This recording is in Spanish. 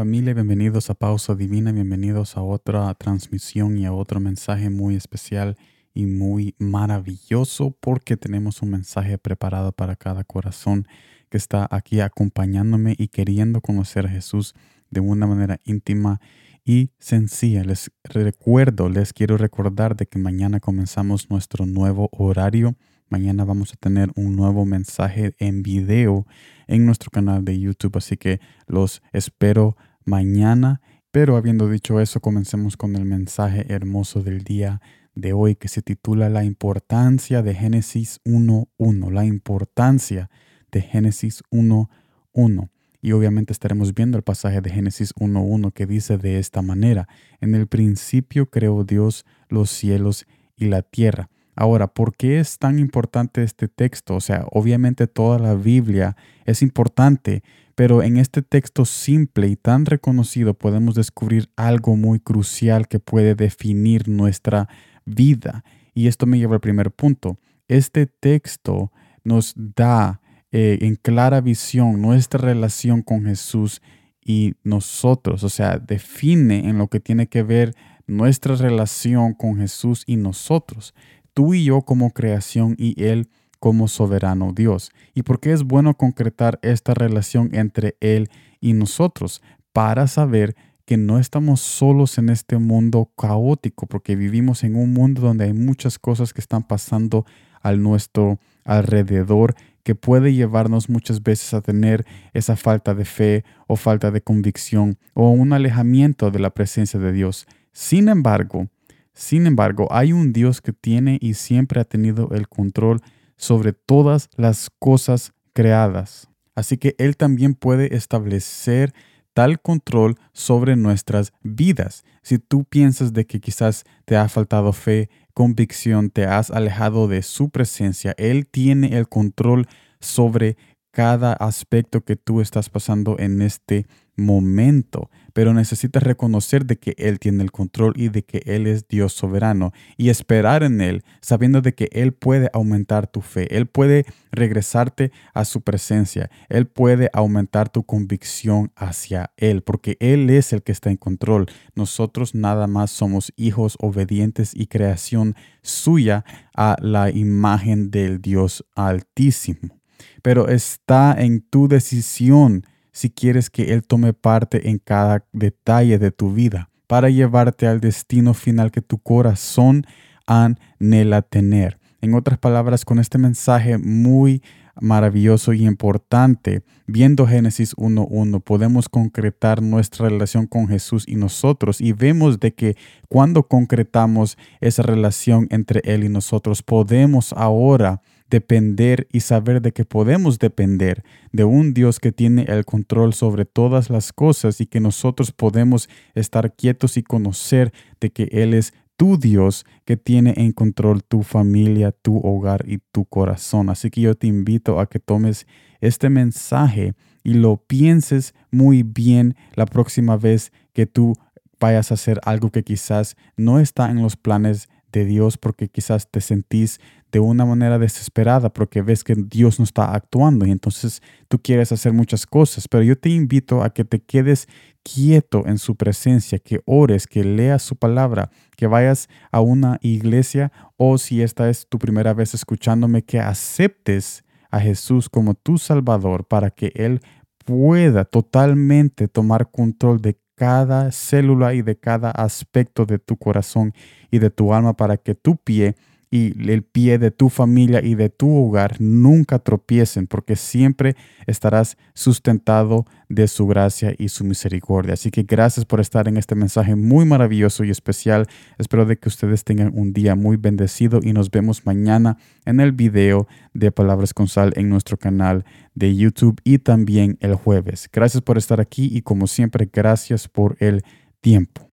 Familia, bienvenidos a Pausa Divina, bienvenidos a otra transmisión y a otro mensaje muy especial y muy maravilloso porque tenemos un mensaje preparado para cada corazón que está aquí acompañándome y queriendo conocer a Jesús de una manera íntima y sencilla. Les recuerdo, les quiero recordar de que mañana comenzamos nuestro nuevo horario. Mañana vamos a tener un nuevo mensaje en video en nuestro canal de YouTube, así que los espero mañana. Pero habiendo dicho eso, comencemos con el mensaje hermoso del día de hoy que se titula La importancia de Génesis 1.1. La importancia de Génesis 1.1. Y obviamente estaremos viendo el pasaje de Génesis 1.1 que dice de esta manera, en el principio creó Dios los cielos y la tierra. Ahora, ¿por qué es tan importante este texto? O sea, obviamente toda la Biblia es importante, pero en este texto simple y tan reconocido podemos descubrir algo muy crucial que puede definir nuestra vida. Y esto me lleva al primer punto. Este texto nos da eh, en clara visión nuestra relación con Jesús y nosotros, o sea, define en lo que tiene que ver nuestra relación con Jesús y nosotros tú y yo como creación y Él como soberano Dios. ¿Y por qué es bueno concretar esta relación entre Él y nosotros? Para saber que no estamos solos en este mundo caótico, porque vivimos en un mundo donde hay muchas cosas que están pasando a nuestro alrededor que puede llevarnos muchas veces a tener esa falta de fe o falta de convicción o un alejamiento de la presencia de Dios. Sin embargo, sin embargo, hay un Dios que tiene y siempre ha tenido el control sobre todas las cosas creadas. Así que Él también puede establecer tal control sobre nuestras vidas. Si tú piensas de que quizás te ha faltado fe, convicción, te has alejado de su presencia, Él tiene el control sobre cada aspecto que tú estás pasando en este momento, pero necesitas reconocer de que Él tiene el control y de que Él es Dios soberano y esperar en Él, sabiendo de que Él puede aumentar tu fe, Él puede regresarte a su presencia, Él puede aumentar tu convicción hacia Él, porque Él es el que está en control. Nosotros nada más somos hijos obedientes y creación suya a la imagen del Dios altísimo pero está en tu decisión si quieres que Él tome parte en cada detalle de tu vida para llevarte al destino final que tu corazón anhela tener. En otras palabras, con este mensaje muy maravilloso y importante, viendo Génesis 1.1, podemos concretar nuestra relación con Jesús y nosotros y vemos de que cuando concretamos esa relación entre Él y nosotros, podemos ahora depender y saber de que podemos depender de un Dios que tiene el control sobre todas las cosas y que nosotros podemos estar quietos y conocer de que Él es tu Dios que tiene en control tu familia, tu hogar y tu corazón. Así que yo te invito a que tomes este mensaje y lo pienses muy bien la próxima vez que tú vayas a hacer algo que quizás no está en los planes de Dios porque quizás te sentís de una manera desesperada porque ves que Dios no está actuando y entonces tú quieres hacer muchas cosas, pero yo te invito a que te quedes quieto en su presencia, que ores, que leas su palabra, que vayas a una iglesia o si esta es tu primera vez escuchándome, que aceptes a Jesús como tu Salvador para que Él pueda totalmente tomar control de cada célula y de cada aspecto de tu corazón y de tu alma para que tu pie y el pie de tu familia y de tu hogar nunca tropiecen, porque siempre estarás sustentado de su gracia y su misericordia. Así que gracias por estar en este mensaje muy maravilloso y especial. Espero de que ustedes tengan un día muy bendecido y nos vemos mañana en el video de Palabras con Sal en nuestro canal de YouTube y también el jueves. Gracias por estar aquí y como siempre, gracias por el tiempo.